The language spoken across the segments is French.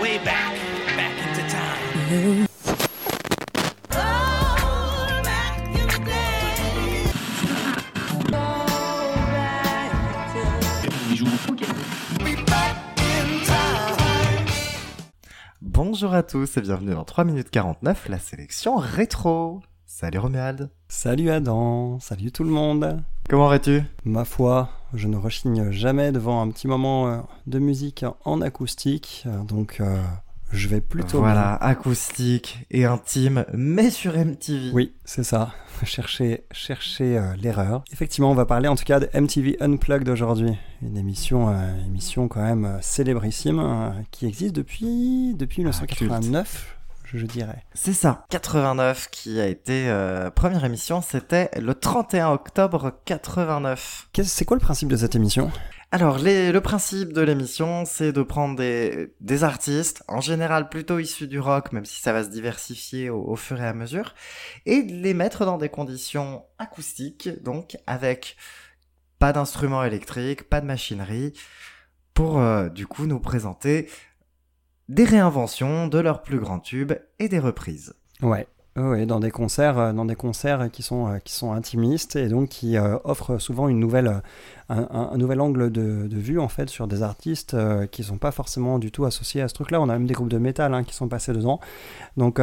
way back, back into time. Bonjour à tous et bienvenue dans 3 minutes 49, la sélection rétro. Salut Romuald. Salut Adam, salut tout le monde. Comment vas-tu? Ma foi, je ne rechigne jamais devant un petit moment euh, de musique en acoustique, euh, donc euh, je vais plutôt. Voilà, acoustique et intime, mais sur MTV. Oui, c'est ça. Cherchez euh, l'erreur. Effectivement, on va parler en tout cas de MTV Unplugged aujourd'hui, une émission, euh, émission quand même célébrissime qui existe depuis depuis Ah, 1989, je, je dirais. C'est ça. 89 qui a été euh, première émission, c'était le 31 octobre 89. Qu'est-ce- C'est quoi le principe de cette émission? Alors, les- le principe de l'émission, c'est de prendre des, des artistes, en général plutôt issus du rock, même si ça va se diversifier au, au fur et à mesure, et de les mettre dans des conditions acoustiques, donc avec pas d'instruments électriques, pas de machinerie, pour euh, du coup nous présenter des réinventions de leurs plus grands tubes et des reprises. Ouais. Ouais, dans des concerts, euh, dans des concerts qui sont euh, qui sont intimistes et donc qui euh, offrent souvent une nouvelle, un, nouvel angle de, de vue en fait sur des artistes euh, qui sont pas forcément du tout associés à ce truc-là. On a même des groupes de métal hein, qui sont passés dedans. Donc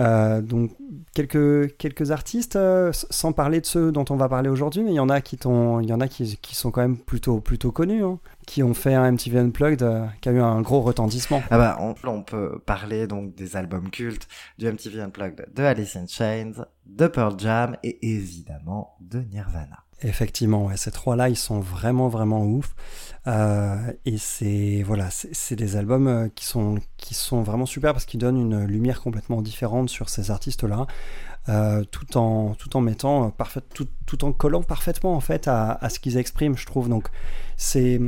euh, donc quelques quelques artistes, euh, sans parler de ceux dont on va parler aujourd'hui, mais il y en a qui il y en a qui sont quand même plutôt plutôt connus, hein, qui ont fait un MTV Unplugged euh, qui a eu un gros retentissement. Ah bah, on, on peut parler donc des albums cultes du MTV Unplugged de Alice in Chains, de Pearl Jam et évidemment de Nirvana. Effectivement, ouais, ces trois-là, ils sont vraiment, vraiment ouf. Euh, et c'est voilà, c'est des albums euh, qui sont qui sont vraiment super parce qu'ils donnent une lumière complètement différente sur ces artistes-là, euh, tout en tout en mettant tout en collant parfaitement en fait à, à ce qu'ils expriment, je trouve. Donc c'est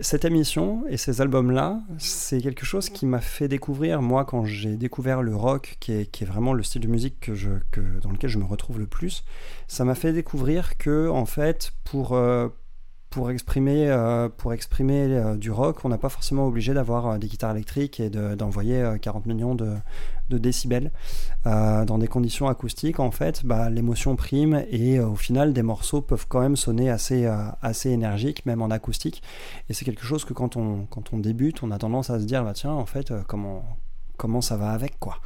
cette émission et ces albums-là, c'est quelque chose qui m'a fait découvrir, moi, quand j'ai découvert le rock, qui est, vraiment le style de musique que, dans lequel je me retrouve le plus, ça m'a fait découvrir que, en fait, pour, euh, pour exprimer, euh, pour exprimer euh, du rock, on n'a pas forcément obligé d'avoir euh, des guitares électriques et de- d'envoyer euh, 40 millions de, décibels. Dans des conditions acoustiques, en fait, bah, l'émotion prime et au final, des morceaux peuvent quand même sonner assez, assez énergiques, même en acoustique. Et c'est quelque chose que quand on, quand on débute, on a tendance à se dire, bah, tiens, en fait, comment, comment ça va avec, quoi.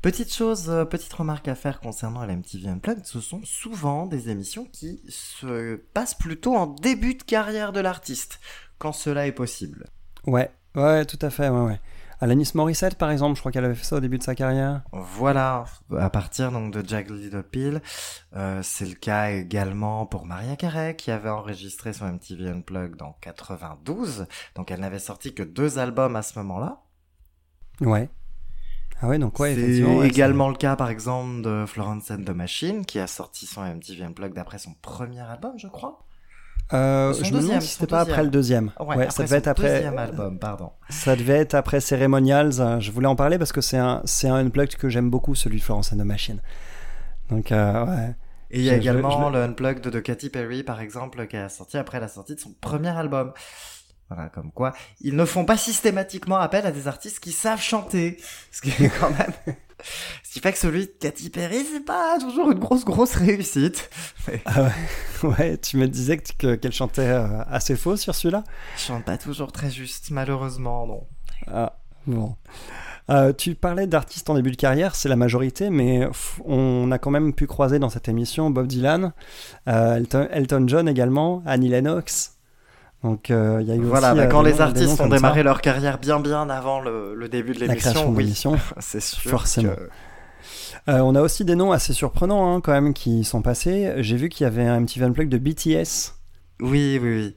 Petite chose, euh, petite remarque à faire concernant la MTV Unplugged, ce sont souvent des émissions qui se passent plutôt en début de carrière de l'artiste, quand cela est possible. Ouais, ouais, tout à fait, ouais, ouais. Alanis Morissette, par exemple, je crois qu'elle avait fait ça au début de sa carrière. Voilà, à partir donc de Jack Little Pill, euh, c'est le cas également pour Maria Carey qui avait enregistré son MTV Unplugged en 92, donc elle n'avait sorti que deux albums à ce moment-là. Ouais. Ah ouais, donc ouais, c'est ouais, également le cas par exemple de Florence and the Machine qui a sorti son MTV Unplugged après son premier album, je crois. Euh, je me deuxième, demande si c'était pas deuxième. après le deuxième. Ouais, ça devait être après. deuxième album, pardon. Ça devait être après Ceremonials. euh, Je voulais en parler parce que c'est un, c'est un unplugged que j'aime beaucoup, celui de Florence and the Machine. Donc, euh, ouais. Et il y a je- également je- le Unplugged de Katy Perry, par exemple, qui a sorti après la sortie de son premier album. Voilà, comme quoi, ils ne font pas systématiquement appel à des artistes qui savent chanter. Ce qui est quand même... Ce qui fait que celui de Katy Perry, c'est pas toujours une grosse, grosse réussite. Mais Ah ouais. ouais, tu me disais que, que- qu'elle chantait euh, assez faux sur celui-là? je chante pas toujours très juste, malheureusement, non. Ah, bon. Euh, tu parlais d'artistes en début de carrière, c'est la majorité, mais on a quand même pu croiser dans cette émission Bob Dylan, euh, Elton, Elton John également, Annie Lennox. Donc euh, il y a eu Voilà, aussi, bah, euh, quand les artistes ont démarré ça. leur carrière bien bien avant le, le début de la création l'émission, oui, c'est sûr. Forcément. que- Euh, on a aussi des noms assez surprenants hein, quand même qui sont passés. J'ai vu qu'il y avait un petit Unplugged de BTS. Oui, oui, oui.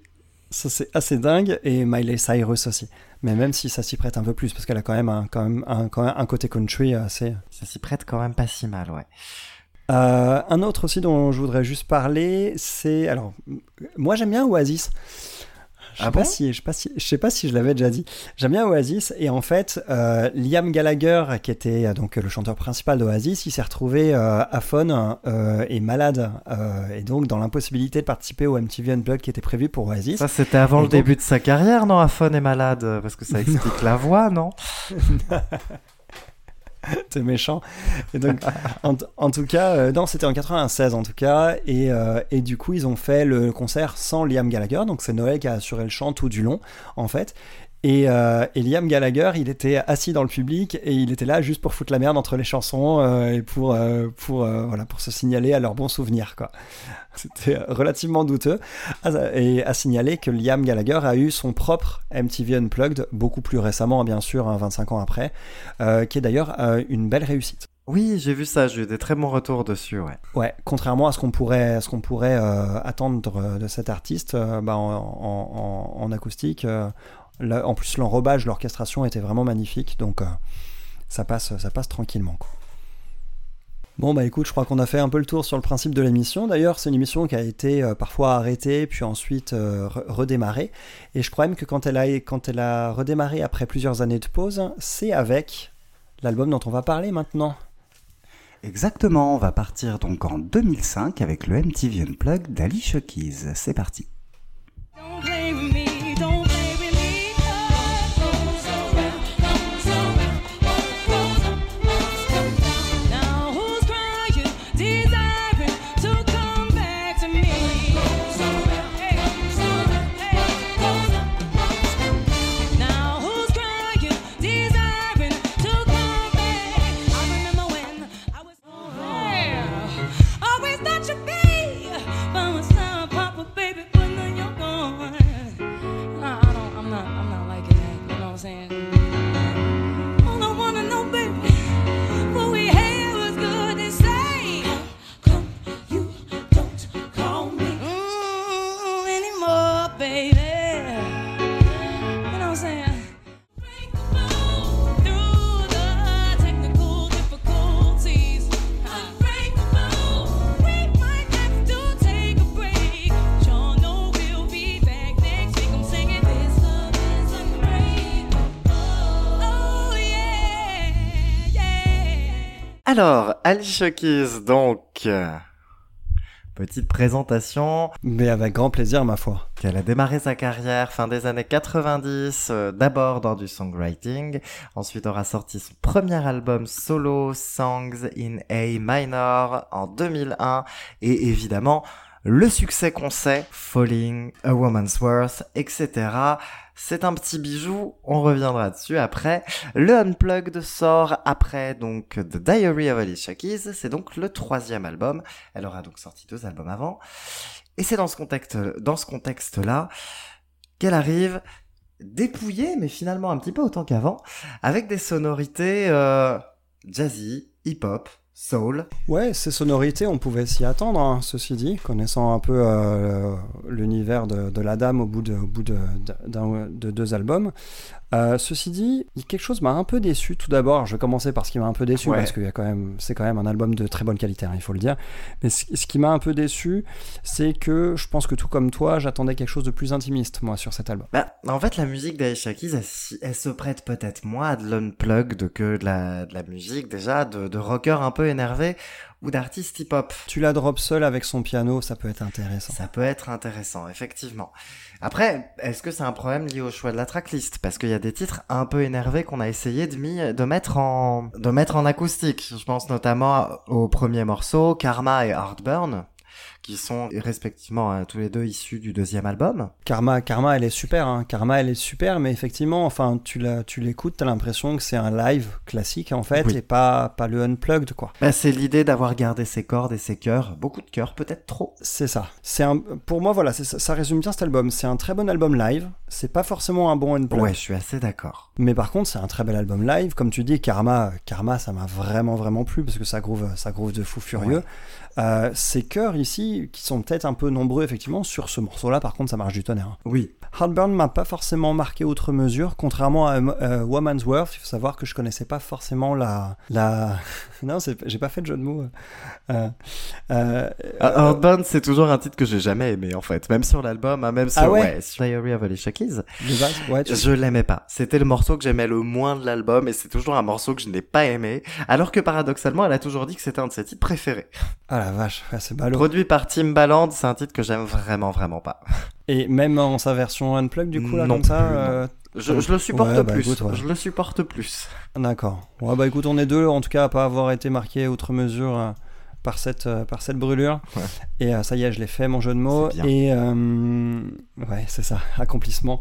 Ça c'est assez dingue et Miley Cyrus aussi. Mais même si ça s'y prête un peu plus parce qu'elle a quand même un, quand même un, quand même un côté country assez. Ça s'y prête quand même pas si mal, ouais. Euh, un autre aussi dont je voudrais juste parler, c'est alors moi j'aime bien Oasis. Je sais ah pas si, je sais pas si, je sais pas si je l'avais déjà dit. J'aime bien Oasis et en fait, euh, Liam Gallagher, qui était euh, donc le chanteur principal d'Oasis, il s'est retrouvé euh, aphone euh, et malade et donc dans l'impossibilité de participer au MTV Unplugged qui était prévu pour Oasis. Ça c'était avant le début de sa carrière, non Aphone et malade, parce que ça explique la voix, non? T'es méchant. Et donc, en, tout cas, euh, non, c'était en 96 en tout cas. Et, euh, et, du coup, ils ont fait le concert sans Liam Gallagher. Donc, c'est Noël qui a assuré le chant tout du long, en fait. Euh, et, Liam Gallagher, il était assis dans le public et il était là juste pour foutre la merde entre les chansons euh, et pour, euh, pour, voilà, pour se signaler à leurs bons souvenirs. Quoi. C'était relativement douteux. Ah, et à signaler que Liam Gallagher a eu son propre MTV Unplugged beaucoup plus récemment, bien sûr, 25 hein, ans après, qui est d'ailleurs une belle réussite. Oui, j'ai vu ça, j'ai eu des très bons retours dessus, ouais. Ouais, contrairement à ce qu'on pourrait, ce qu'on pourrait attendre de cet artiste bah, en, en, en, acoustique, en plus, l'enrobage, l'orchestration était vraiment magnifique, donc euh, ça, passe, ça passe tranquillement. Bon bah écoute, je crois qu'on a fait un peu le tour sur le principe de l'émission. D'ailleurs, c'est une émission qui a été euh, parfois arrêtée, puis ensuite euh, redémarrée. Et je crois même que quand elle, a, redémarré après plusieurs années de pause, c'est avec l'album dont on va parler maintenant. Exactement, on va partir donc en 2005 avec le MTV Unplugged d'Ali Keys. C'est parti. Alors, Alicia Keys, donc... Petite présentation. Mais avec grand plaisir, ma foi. Elle a démarré sa carrière fin des années 90, euh, d'abord dans du songwriting, ensuite aura sorti son premier album solo, Songs in A Minor, en 2001, et évidemment, le succès qu'on sait, Falling, A Woman's Worth, etc. C'est un petit bijou, on reviendra dessus après. Le Unplugged sort après donc The Diary of Alicia Keys, c'est donc le troisième album. Elle aura donc sorti deux albums avant. Et c'est dans ce contexte, dans ce contexte-là qu'elle arrive dépouillée, mais finalement un petit peu autant qu'avant, avec des sonorités euh, jazzy, hip-hop, soul. Ouais, ces sonorités, on pouvait s'y attendre, hein, ceci dit, connaissant un peu euh, l'univers de, la dame au bout de, bout de, de deux albums. Euh, ceci dit, quelque chose m'a un peu déçu. Tout d'abord, je vais commencer par ce qui m'a un peu déçu parce que c'est quand même un album de très bonne qualité, hein, il faut le dire. Mais ce, qui m'a un peu déçu, c'est que je pense que tout comme toi, j'attendais quelque chose de plus intimiste, moi, sur cet album. Bah, en fait, la musique d'Aisha Keys, elle, se prête peut-être moins à de l'unplug que de la, de la musique déjà, de, de rocker un peu énervé ou d'artiste hip-hop. Tu la drop seule avec son piano, ça peut être intéressant. Ça peut être intéressant, effectivement. Après, est-ce que c'est un problème lié au choix de la tracklist? Parce qu'il y a des titres un peu énervés qu'on a essayé de, de, mettre en, de mettre en acoustique. Je pense notamment au premier morceau, Karma et Heartburn qui sont respectivement euh, tous les deux issus du deuxième album. Karma, Karma, elle est super. Hein. Karma, elle est super, mais effectivement, enfin, tu la, tu l'écoutes, t'as l'impression que c'est un live classique en fait, et pas pas le unplugged quoi. Bah, c'est l'idée d'avoir gardé ses cordes et ses cœurs, beaucoup de cœurs, peut-être trop. C'est ça. C'est un, pour moi, voilà, ça, ça résume bien cet album. C'est un très bon album live. C'est pas forcément un bon unplug. Ouais, je suis assez d'accord. Mais par contre, c'est un très bel album live. Comme tu dis, Karma, Karma, ça m'a vraiment vraiment plu parce que ça groove, ça groove de fou furieux. Euh, ces chœurs ici, qui sont peut-être un peu nombreux effectivement, sur ce morceau-là, par contre, ça marche du tonnerre. Oui. Heartburn m'a pas forcément marqué outre mesure, contrairement à euh, Woman's Worth. Il faut savoir que je connaissais pas forcément la. la... non, j'ai pas fait de jeu de mots. Euh, euh, Heartburn, c'est toujours un titre que j'ai jamais aimé en fait, même sur l'album, hein, même sur, Ah ouais? ouais, sur Diary of Alicia Keys. de base, ouais, tu- Je l'aimais pas. C'était le morceau que j'aimais le moins de l'album et c'est toujours un morceau que je n'ai pas aimé. Alors que paradoxalement, elle a toujours dit que c'était un de ses titres préférés. Ah la vache, ouais, c'est ballot. Produit par Timbaland, c'est un titre que j'aime vraiment, vraiment pas. Et même en sa version unplug, du coup, là, Non comme ça. plus, euh, Je, je le supporte Ouais, bah, plus. écoute, ouais. Je le supporte plus. D'accord. Ouais, bah écoute, on est deux, en tout cas, à pas avoir été marqué outre mesure euh, par, cette, euh, par cette brûlure. Ouais. Et euh, ça y est, je l'ai fait, mon jeu de mots. Et euh, ouais, c'est ça, accomplissement.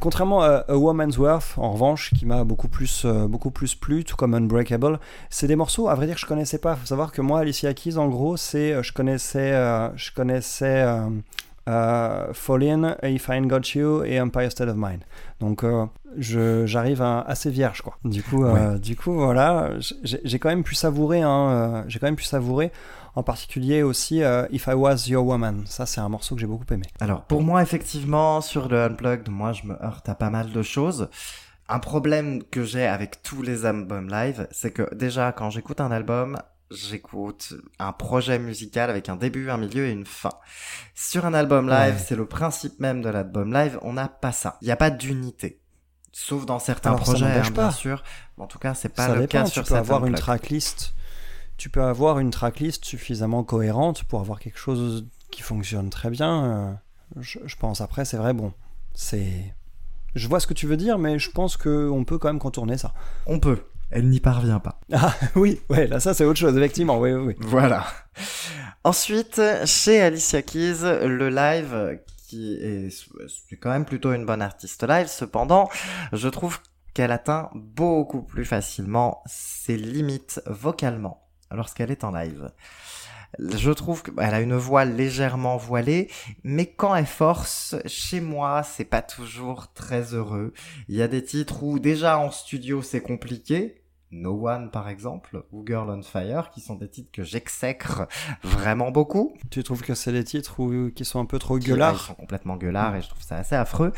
Contrairement à A Woman's Worth, en revanche, qui m'a beaucoup plus, beaucoup plus plu, tout comme Unbreakable, c'est des morceaux, à vrai dire, que je connaissais pas. Faut savoir que moi, Alicia Keys, en gros, c'est, je connaissais, je connaissais euh, Fall In, If I Ain't Got You et Empire State of Mind. Donc, euh, j'arrive assez vierge, quoi. Du coup, euh, du coup, voilà, j'ai j'ai quand même pu savourer, hein, euh, j'ai quand même pu savourer. En particulier aussi euh, If I Was Your Woman. Ça, c'est un morceau que j'ai beaucoup aimé. Alors, pour moi, effectivement, sur le Unplugged, moi, je me heurte à pas mal de choses. Un problème que j'ai avec tous les albums live, c'est que déjà, quand j'écoute un album, j'écoute un projet musical avec un début, un milieu et une fin. Sur un album live, Ouais. c'est le principe même de l'album live, on n'a pas ça. Il n'y a pas d'unité. Sauf dans certains Alors, projets, hein, bien sûr. En tout cas, c'est pas ça le dépend. cas Tu sur peux avoir une tracklist. Tu peux avoir une tracklist suffisamment cohérente pour avoir quelque chose qui fonctionne très bien. euh, je, je pense. Après, c'est vrai, bon, c'est. Je vois ce que tu veux dire, mais je pense qu'on peut quand même contourner ça. On peut. Elle n'y parvient pas. Ah oui, ouais, là ça c'est autre chose, effectivement. Oui, oui, oui. Voilà. Ensuite, chez Alicia Keys, le live, qui est, c'est quand même plutôt une bonne artiste live, cependant, je trouve qu'elle atteint beaucoup plus facilement ses limites vocalement lorsqu'elle est en live. Je trouve qu'elle a une voix légèrement voilée, mais quand elle force, chez moi, c'est pas toujours très heureux. Il y a des titres où déjà en studio c'est compliqué, No One par exemple, ou Girl on Fire, qui sont des titres que j'exècre vraiment beaucoup. Tu trouves que c'est des titres où, qui sont un peu trop ah, Ils gueulards sont complètement gueulards et je trouve ça assez affreux.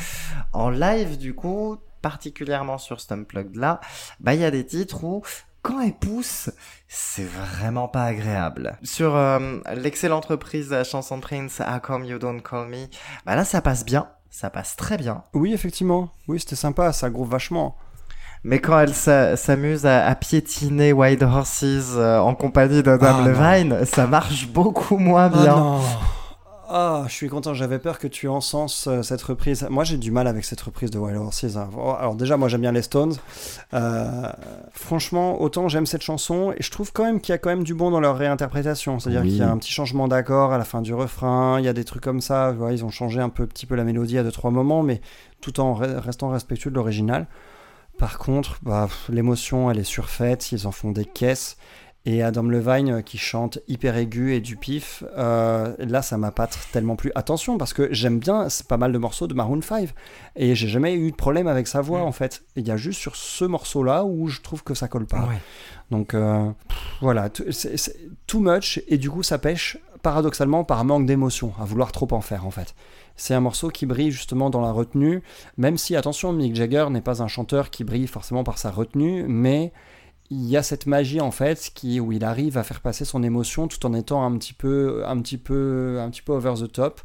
En live, du coup, particulièrement sur cet Unplugged là, bah il y a des titres où quand elle pousse, c'est vraiment pas agréable. Sur euh, l'excellente reprise de la chanson de Prince, How Come You Don't Call Me, bah là ça passe bien, ça passe très bien. Oui, effectivement. Oui, c'était sympa, ça groove vachement. Mais quand elle s'a- s'amuse à, à piétiner Wild Horses euh, en compagnie d'Adam Ah, non. Levine, ça marche beaucoup moins Ah bien. non Ah, je suis content, j'avais peur que tu encenses euh, cette reprise. Moi, j'ai du mal avec cette reprise de Wild Horses. hein. Oh, Alors déjà, moi, j'aime bien les Stones. Euh, franchement, autant j'aime cette chanson, et je trouve quand même qu'il y a quand même du bon dans leur réinterprétation. C'est-à-dire Oui. qu'il y a un petit changement d'accord à la fin du refrain, il y a des trucs comme ça. vois, ils ont changé un peu, petit peu la mélodie à deux, trois moments, mais tout en re- restant respectueux de l'original. Par contre, bah, l'émotion, elle est surfaite, ils en font des caisses. Et Adam Levine euh, qui chante hyper aigu et du pif, euh, là ça m'a pas tellement plu. Attention parce que j'aime bien pas mal de morceaux de Maroon 5 et j'ai jamais eu de problème avec sa voix en fait. Il y a juste sur ce morceau là où je trouve que ça colle pas. Ouais. Donc euh, pff, voilà, c'est too much et du coup ça pêche paradoxalement par manque d'émotion, à vouloir trop en faire en fait. C'est un morceau qui brille justement dans la retenue, même si attention, Mick Jagger n'est pas un chanteur qui brille forcément par sa retenue, mais il y a cette magie en fait qui où il arrive à faire passer son émotion tout en étant un petit peu un petit peu un petit peu over the top.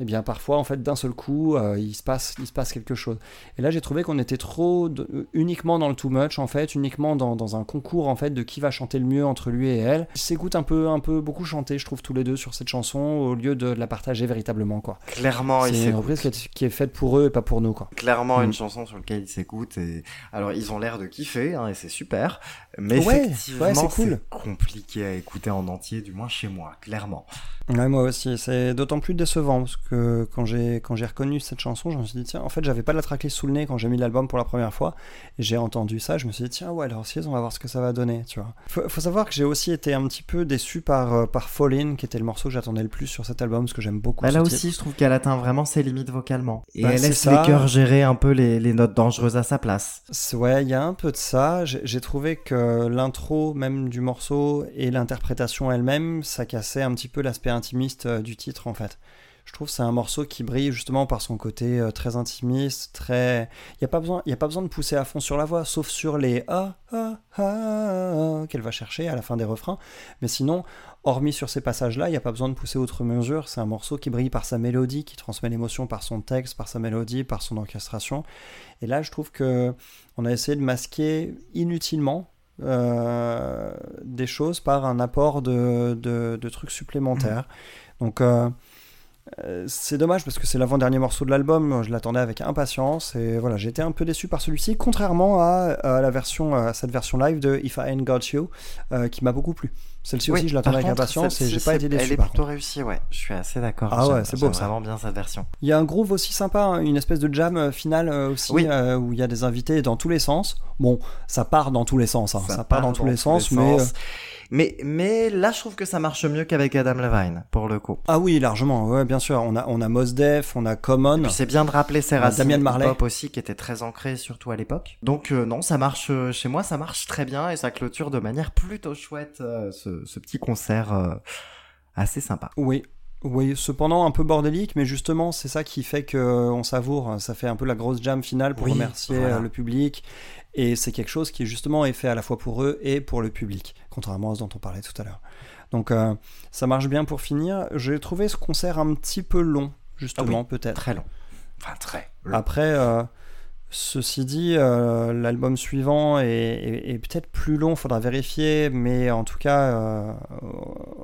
Et bien parfois en fait d'un seul coup euh, il se passe il se passe quelque chose. Et là j'ai trouvé qu'on était trop de- uniquement dans le too much en fait uniquement dans, dans un concours en fait de qui va chanter le mieux entre lui et elle. Ils s'écoutent un peu un peu beaucoup chanter je trouve tous les deux sur cette chanson au lieu de la partager véritablement quoi. Clairement, c'est une reprise qui est, faite pour eux et pas pour nous quoi. Clairement Mm. une chanson sur laquelle ils s'écoutent et alors ils ont l'air de kiffer hein, et c'est super Mais Ouais, effectivement, ouais, c'est cool. compliqué à écouter en entier, du moins chez moi, clairement. Ouais, moi aussi. C'est d'autant plus décevant parce que quand j'ai quand j'ai reconnu cette chanson, je me suis dit tiens, en fait, j'avais pas la tracklist sous le nez quand j'ai mis l'album pour la première fois et j'ai entendu ça, je me suis dit tiens, ouais, alors si on va voir ce que ça va donner, tu vois. Faut, faut savoir que j'ai aussi été un petit peu déçu par euh, par Fall In, qui était le morceau que j'attendais le plus sur cet album parce que j'aime beaucoup. Bah, là titre. aussi, je trouve qu'elle atteint vraiment ses limites vocalement. Et Bah, elle laisse ça. les chœurs gérer un peu les, les notes dangereuses à sa place. Ouais, il y a un peu de ça. J'ai trouvé que l'intro même du morceau et l'interprétation elle-même, ça cassait un petit peu l'aspect intimiste euh, du titre en fait. Je trouve que c'est un morceau qui brille justement par son côté euh, très intimiste, très. Il n'y a, pas besoin- y a pas besoin de pousser à fond sur la voix, sauf sur les ah ah ah, ah qu'elle va chercher à la fin des refrains. Mais sinon, hormis sur ces passages-là, il n'y a pas besoin de pousser outre mesure. C'est un morceau qui brille par sa mélodie, qui transmet l'émotion par son texte, par sa mélodie, par son orchestration. Et là, je trouve que on a essayé de masquer inutilement euh, des choses par un apport de, de- de trucs supplémentaires. Donc euh, euh, c'est dommage parce que c'est l'avant-dernier morceau de l'album, je l'attendais avec impatience et voilà, j'étais un peu déçu par celui-ci, contrairement à, à la version, à cette version live de If I Ain't Got You, euh, qui m'a beaucoup plu. Celle-ci aussi, je l'attendais avec impatience et j'ai pas été déçu. Elle est plutôt réussie, ouais. Je suis assez d'accord. Ah ouais, c'est beau, ça. vraiment bien cette version. Il y a un groove aussi sympa, hein, une espèce de jam euh, final euh, aussi, Oui. euh, où il y a des invités dans tous les sens. Bon, ça part dans tous les sens, hein, ça, part dans tous les sens, mais... Mais, mais là, je trouve que ça marche mieux qu'avec Adam Levine, pour le coup. Ah oui, largement, ouais, bien sûr. On a, on a Mos Def, on a Common. C'est bien de rappeler ses racines Damian Marley. hip-hop aussi, qui étaient très ancrées, surtout à l'époque. Donc euh, non, ça marche chez moi, ça marche très bien et ça clôture de manière plutôt chouette euh, ce, ce petit concert euh, assez sympa. Oui, oui, cependant un peu bordélique, mais justement, c'est ça qui fait que euh, on savoure. Ça fait un peu la grosse jam finale pour Oui, remercier voilà. euh, le public. Et c'est quelque chose qui, justement, est fait à la fois pour eux et pour le public, contrairement à ce dont on parlait tout à l'heure. Donc, euh, ça marche bien pour finir. J'ai trouvé ce concert un petit peu long, justement, peut-être. Très long. Enfin, très long. Après, euh, ceci dit, euh, l'album suivant est, est- est peut-être plus long, faudra vérifier, mais en tout cas, euh,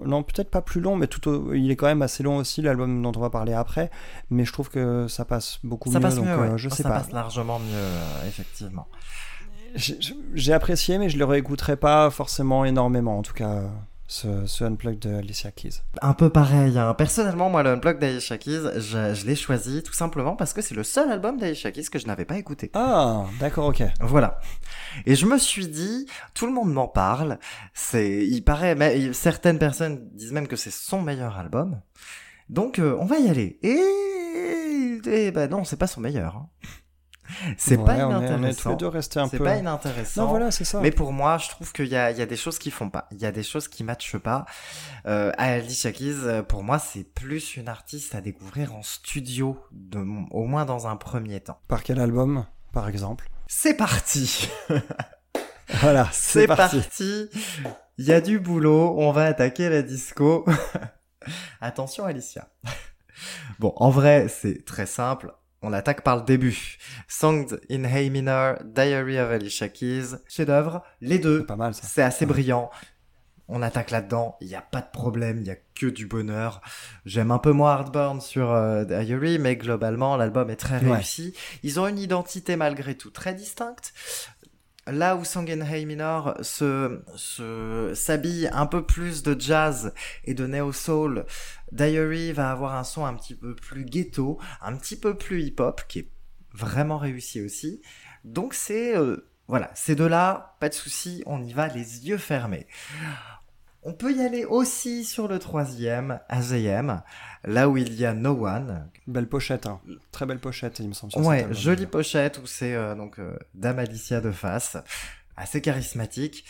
non, peut-être pas plus long, mais tout au- il est quand même assez long aussi, l'album dont on va parler après, mais je trouve que ça passe beaucoup ça mieux, passe donc mieux, euh, ouais. je Oh, sais ça pas. passe largement mieux, effectivement. J'ai apprécié, mais je le réécouterai pas forcément énormément, en tout cas, ce, ce Unplugged de Alicia Keys. Un peu pareil. Hein. Personnellement, moi, le Unplugged d'Alicia Keys, je, je l'ai choisi tout simplement parce que c'est le seul album d'Alicia Keys que je n'avais pas écouté. Ah, d'accord, ok. Voilà. Et je me suis dit, tout le monde m'en parle. C'est, il paraît, mais certaines personnes disent même que c'est son meilleur album. Donc, euh, on va y aller. Et, et ben non, c'est pas son meilleur. hein. C'est Ouais, pas on est, on est tous les inintéressant. deux restés un C'est pas inintéressant. Non, voilà, c'est ça. Mais pour moi, je trouve qu'il y a, il y a des choses qui font pas. Il y a des choses qui matchent pas. Euh, Alicia Keys, euh, pour moi, c'est plus une artiste à découvrir en studio, de, au moins dans un premier temps. Par quel album, par exemple? C'est parti Voilà, C'est parti. Il y a du boulot, on va attaquer la disco. Attention Alicia. Bon, en vrai, c'est très simple. On attaque par le début. Songs in Hey Minor, Diary of Alicia Keys, chef-d'œuvre, les deux. C'est pas mal, ça. C'est assez Ouais. brillant. On attaque là-dedans, il n'y a pas de problème, il n'y a que du bonheur. J'aime un peu moins Heartburn sur euh, Diary, mais globalement, l'album est très Ouais. réussi. Ils ont une identité malgré tout très distincte. Là où Hey Minor se, se, s'habille un peu plus de jazz et de neo soul, Diary va avoir un son un petit peu plus ghetto, un petit peu plus hip-hop, qui est vraiment réussi aussi. Donc c'est, euh, voilà, ces deux-là, pas de souci, on y va les yeux fermés. On peut y aller aussi sur le troisième, AZM, là où il y a No One. Belle pochette, hein. très belle pochette, il me semble. Ouais, jolie pochette où c'est euh, donc euh, Dame Alicia de face, assez charismatique.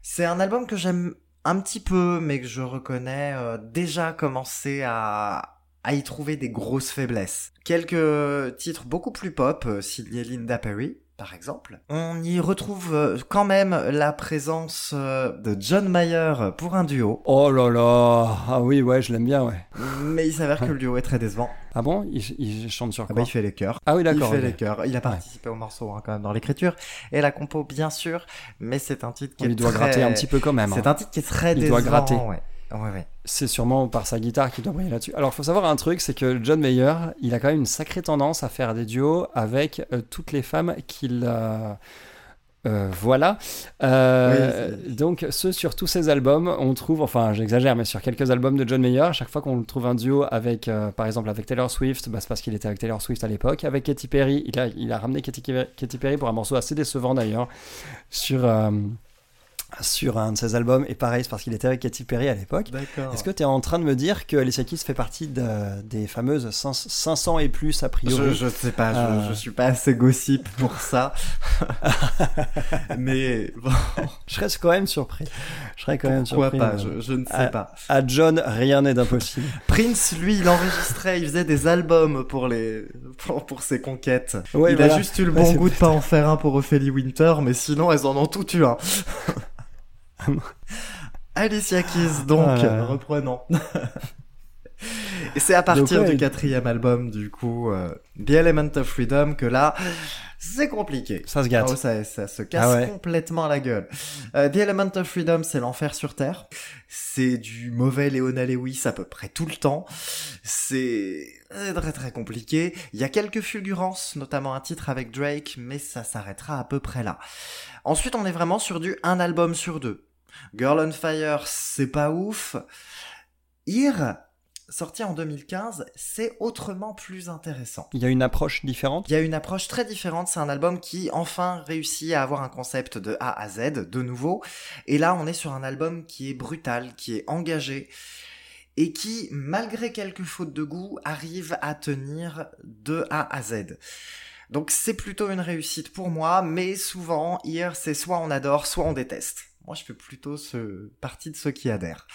C'est un album que j'aime un petit peu, mais que je reconnais euh, déjà commencer à à y trouver des grosses faiblesses. Quelques titres beaucoup plus pop, euh, signés Linda Perry, par exemple. On y retrouve euh, quand même la présence euh, de John Mayer pour un duo, Oh là là Ah oui, ouais, je l'aime bien, ouais. mais il s'avère que le duo est très décevant. Ah bon? Il, il chante sur Ah quoi? bah, il fait les chœurs. Ah oui, Il d'accord. fait ok. les chœurs. Il a participé au morceau hein, quand même dans l'écriture et la compo bien sûr, mais c'est un titre qui Il est doit très... gratter un petit peu quand même. C'est hein. un titre qui est très Il décevant. doit gratter. Ouais. Ouais, ouais. C'est sûrement par sa guitare qu'il doit briller là-dessus. Alors, il faut savoir un truc, c'est que John Mayer, il a quand même une sacrée tendance à faire des duos avec euh, toutes les femmes qu'il euh, Euh, voilà. Donc, ce, sur tous ces albums, on trouve, enfin, j'exagère, mais sur quelques albums de John Mayer, à chaque fois qu'on trouve un duo avec, par exemple, avec Taylor Swift, bah, c'est parce qu'il était avec Taylor Swift à l'époque. Avec Katy Perry, il a, il a ramené Katy, Katy Perry pour un morceau assez décevant d'ailleurs, sur sur un de ses albums, et pareil, c'est parce qu'il était avec Katy Perry à l'époque. Est-ce que tu es en train de me dire que Alicia Keys fait partie des fameuses 500 et plus a priori Je, ne sais pas, je, euh. je, suis pas assez gossip pour ça. Mais bon. Je serais quand même surpris. Je serais quand même surpris. Pourquoi pas je, ne sais pas. À John, rien n'est impossible. Prince, lui, il enregistrait, il faisait des albums pour, les, pour, ses conquêtes. il a juste eu le bon goût de pas en faire un pour Ophélie Winter, mais sinon, elles en ont tout eu un. Alicia Keys, donc, reprenons. Et c'est à partir du quatrième album, du coup, euh, The Element of Freedom, que là, c'est compliqué. Ça se gâte. Oh, ça, se casse ah complètement la gueule. Euh, The Element of Freedom, c'est l'enfer sur Terre. C'est du mauvais Leona Lewis à peu près tout le temps. C'est très très compliqué. Il y a quelques fulgurances, notamment un titre avec Drake, mais ça s'arrêtera à peu près là. Ensuite, on est vraiment sur du un album sur deux. Girl on Fire, c'est pas ouf. Here, sorti en 2015, c'est autrement plus intéressant. Il y a une approche différente? Il y a une approche très différente. C'est un album qui enfin réussit à avoir un concept de A à Z, de nouveau. Et là, on est sur un album qui est brutal, qui est engagé et qui, malgré quelques fautes de goût, arrive à tenir de A à Z. Donc c'est plutôt une réussite pour moi, mais souvent, Here, c'est soit on adore, soit on déteste. Moi, je fais plutôt ce... partie de ceux qui adhèrent.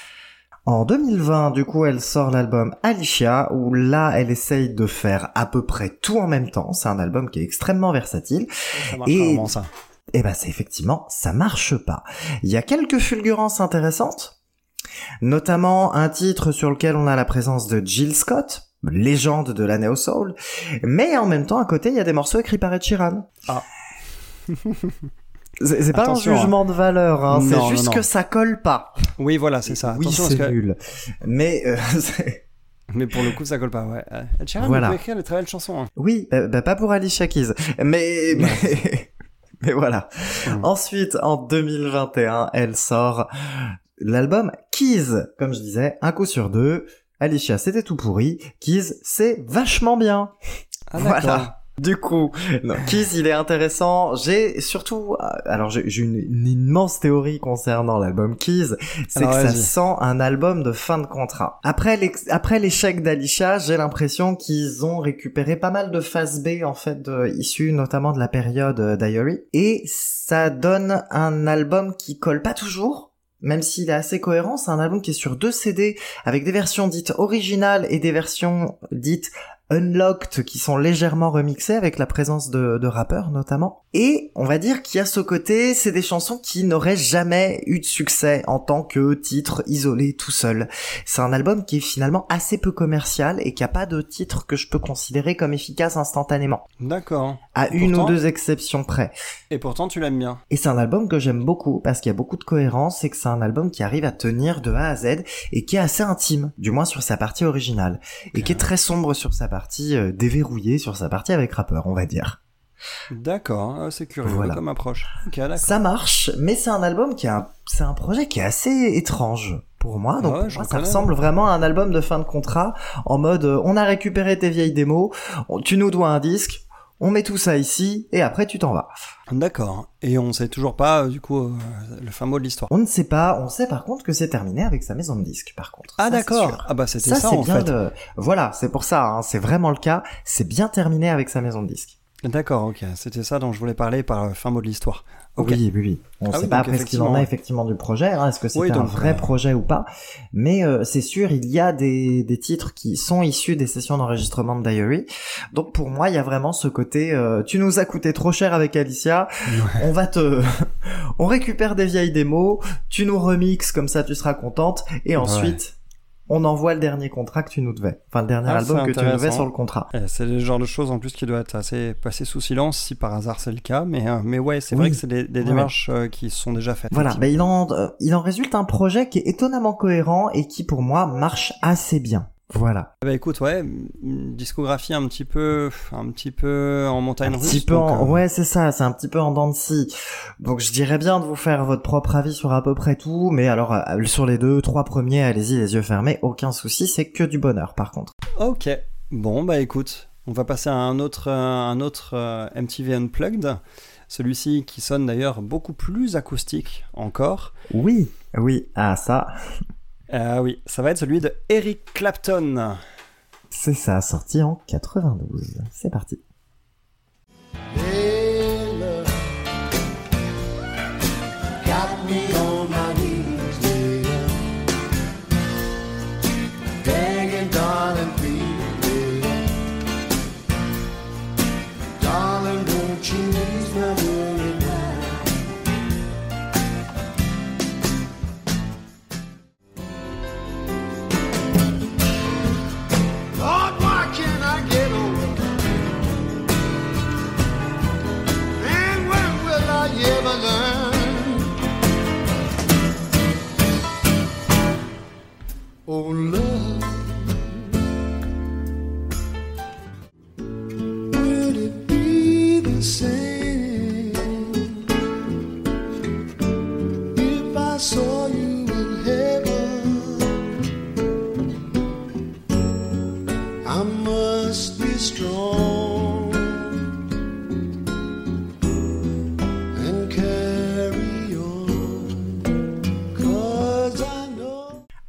En 2020, du coup, elle sort l'album Alicia, où là, elle essaye de faire à peu près tout en même temps. C'est un album qui est extrêmement versatile. Ça marche et... ça. Et eh ben, c'est effectivement, ça marche pas. Il y a quelques fulgurances intéressantes, notamment un titre sur lequel on a la présence de Jill Scott, légende de la Neo Soul, mais en même temps, à côté, il y a des morceaux écrits par Ed Sheeran. Ah. C'est pas un hein. jugement de valeur, hein, c'est juste que ça colle pas. Oui, voilà, c'est ça. Oui, c'est nul. Mais euh, mais pour le coup, ça colle pas. Ouais. Ed Sheeran voilà. peut écrire de très belles chansons. Hein. Oui, bah, bah, pas pour Alicia Keys, mais mais, mais voilà. Mm. Ensuite, en 2021, elle sort l'album Keys, comme je disais, un coup sur deux. Alicia, c'était tout pourri. Keys, c'est vachement bien. Ah, voilà. Du coup, non, Kiss, il est intéressant. J'ai surtout, euh, alors j'ai une, immense théorie concernant l'album Kiss, c'est que ça sent un album de fin de contrat. Après l'échec d'Alisha, j'ai l'impression qu'ils ont récupéré pas mal de phases B en fait, de, issues notamment de la période euh, Diary, et ça donne un album qui colle pas toujours, même s'il est assez cohérent, c'est un album qui est sur deux CD avec des versions dites originales et des versions dites Unlocked qui sont légèrement remixés avec la présence de, de rappeurs notamment. Et on va dire qu'il y a ce côté, c'est des chansons qui n'auraient jamais eu de succès en tant que titre isolé tout seul. C'est un album qui est finalement assez peu commercial et qui a pas de titre que je peux considérer comme efficace instantanément. D'accord. À une ou deux exceptions près. Et pourtant tu l'aimes bien. Et c'est un album que j'aime beaucoup parce qu'il y a beaucoup de cohérence et que c'est un album qui arrive à tenir de A à Z et qui est assez intime, du moins sur sa partie originale, et qui est très sombre sur sa partie partie euh, déverrouillée sur sa partie avec rappeur, on va dire. D'accord, ah, c'est curieux comme approche. ça marche, mais c'est un album qui a, c'est un projet qui est assez étrange pour moi. Donc ça ressemble vraiment à un album de fin de contrat en mode euh, on a récupéré tes vieilles démos, tu nous dois un disque, on met tout ça ici, et après tu t'en vas. D'accord. Et on sait toujours pas, euh, du coup, euh, le fin mot de l'histoire. On ne sait pas, on sait par contre que c'est terminé avec sa maison de disque, par contre. Ah d'accord. Ah bah c'était ça, ça en bien fait. De... Voilà, c'est pour ça, hein, c'est vraiment le cas, c'est bien terminé avec sa maison de disque. D'accord, ok. C'était ça dont je voulais parler par le fin mot de l'histoire. Oui, oui, oui. On ne ah sait pas après ce qu'il en a effectivement du projet. Hein. Est-ce que c'est un vrai euh, projet ou pas? Mais euh, c'est sûr, il y a des, des titres qui sont issus des sessions d'enregistrement de Diary. Donc pour moi, il y a vraiment ce côté. Euh, tu nous as coûté trop cher avec Alicia. On va te, on récupère des vieilles démos. Tu nous remixes comme ça, tu seras contente. Et ensuite on envoie le dernier contrat que tu nous devais. Enfin, le dernier ah, album que tu nous devais sur le contrat. Eh, c'est le genre de choses en plus qui doit être assez passé sous silence si par hasard c'est le cas. Mais, euh, mais ouais, c'est vrai que c'est des, démarches euh, qui sont déjà faites. Voilà, il, en, euh, il en résulte un projet qui est étonnamment cohérent et qui pour moi marche assez bien. Voilà. Bah écoute, ouais, une discographie un petit peu, un petit peu en montagne un russe. Petit peu donc, en... euh, Ouais, c'est ça, c'est un petit peu en dents de scie. Donc je dirais bien de vous faire votre propre avis sur à peu près tout, mais alors euh, sur les deux, trois premiers, allez-y les yeux fermés, aucun souci, c'est que du bonheur par contre. Ok. Bon, bah écoute, on va passer à un autre, euh, un autre euh, MTV Unplugged. Celui-ci qui sonne d'ailleurs beaucoup plus acoustique encore. Oui, oui, ah ça, Euh, oui, ça va être celui de Eric Clapton. c'est ça, sorti en 92. C'est parti. Hey, Oh, love.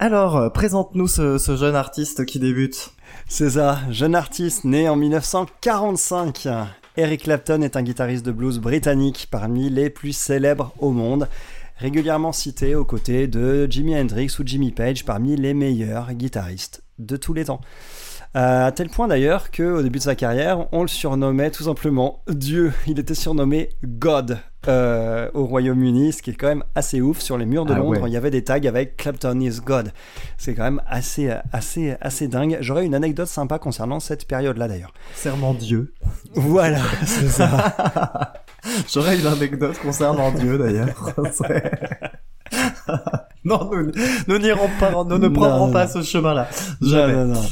Alors, euh, présente-nous ce, jeune artiste qui débute. C'est ça, jeune artiste né en 1945. Eric Clapton est un guitariste de blues britannique parmi les plus célèbres au monde, régulièrement cité aux côtés de Jimi Hendrix ou Jimmy Page parmi les meilleurs guitaristes de tous les temps. Euh, à tel point d'ailleurs qu'au début de sa carrière, on le surnommait tout simplement Dieu. Il était surnommé God euh, au Royaume-Uni, ce qui est quand même assez ouf. Sur les murs de Ah Londres, ouais. il y avait des tags avec Clapton is God. C'est quand même assez, assez, assez dingue. J'aurais une anecdote sympa concernant cette période-là d'ailleurs. Serment Dieu. Voilà, c'est ça. J'aurais une anecdote concernant Dieu d'ailleurs. Non, nous nous n'irons pas, nous ne prendrons non, pas non. ce chemin-là. Jamais. non.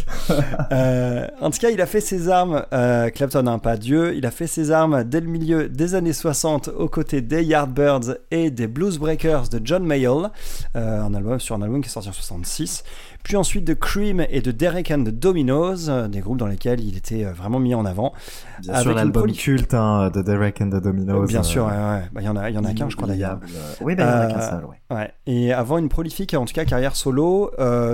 Euh, en tout cas, il a fait ses armes, euh, Clapton, hein, pas Dieu, il a fait ses armes dès le milieu des années 60 aux côtés des Yardbirds et des Blues Breakers de John Mayall, euh, un album, sur un album qui est sorti en 66. Puis ensuite de Cream et de Derek and the Dominoes, euh, des groupes dans lesquels il était euh, vraiment mis en avant. Bien Avec sûr, l'album culte hein, de Derek and the Dominoes. Bien euh, sûr, ouais, ouais. Bah, il y en a, y en a qu'un, je crois d'ailleurs. Oui, il y en a qu'un seul, ouais. Ouais. Et avant une prolifique, en tout cas, carrière solo,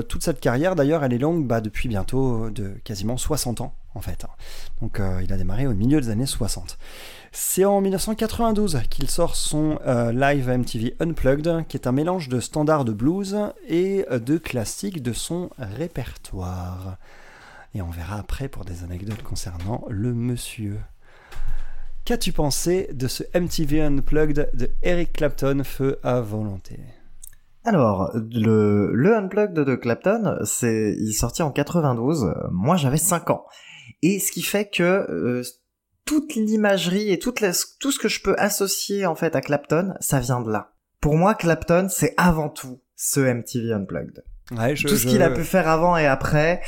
toute cette carrière, d'ailleurs, elle est longue bah, depuis bientôt de quasiment 60 ans, en fait. Donc, euh, il a démarré au milieu des années 60. C'est en 1992 qu'il sort son euh, live MTV Unplugged, qui est un mélange de standards de blues et de classiques de son répertoire. Et on verra après pour des anecdotes concernant le monsieur. Qu'as-tu pensé de ce MTV Unplugged de Eric Clapton, feu à volonté? Alors, le, Unplugged de Clapton, c'est, il est sorti en 92. euh, Moi, j'avais 5 ans. Et ce qui fait que euh, toute l'imagerie et toute la- tout ce que je peux associer en fait à Clapton, ça vient de là. Pour moi, Clapton, c'est avant tout ce MTV Unplugged. Ouais, je- tout ce je- qu'il a pu faire avant et après,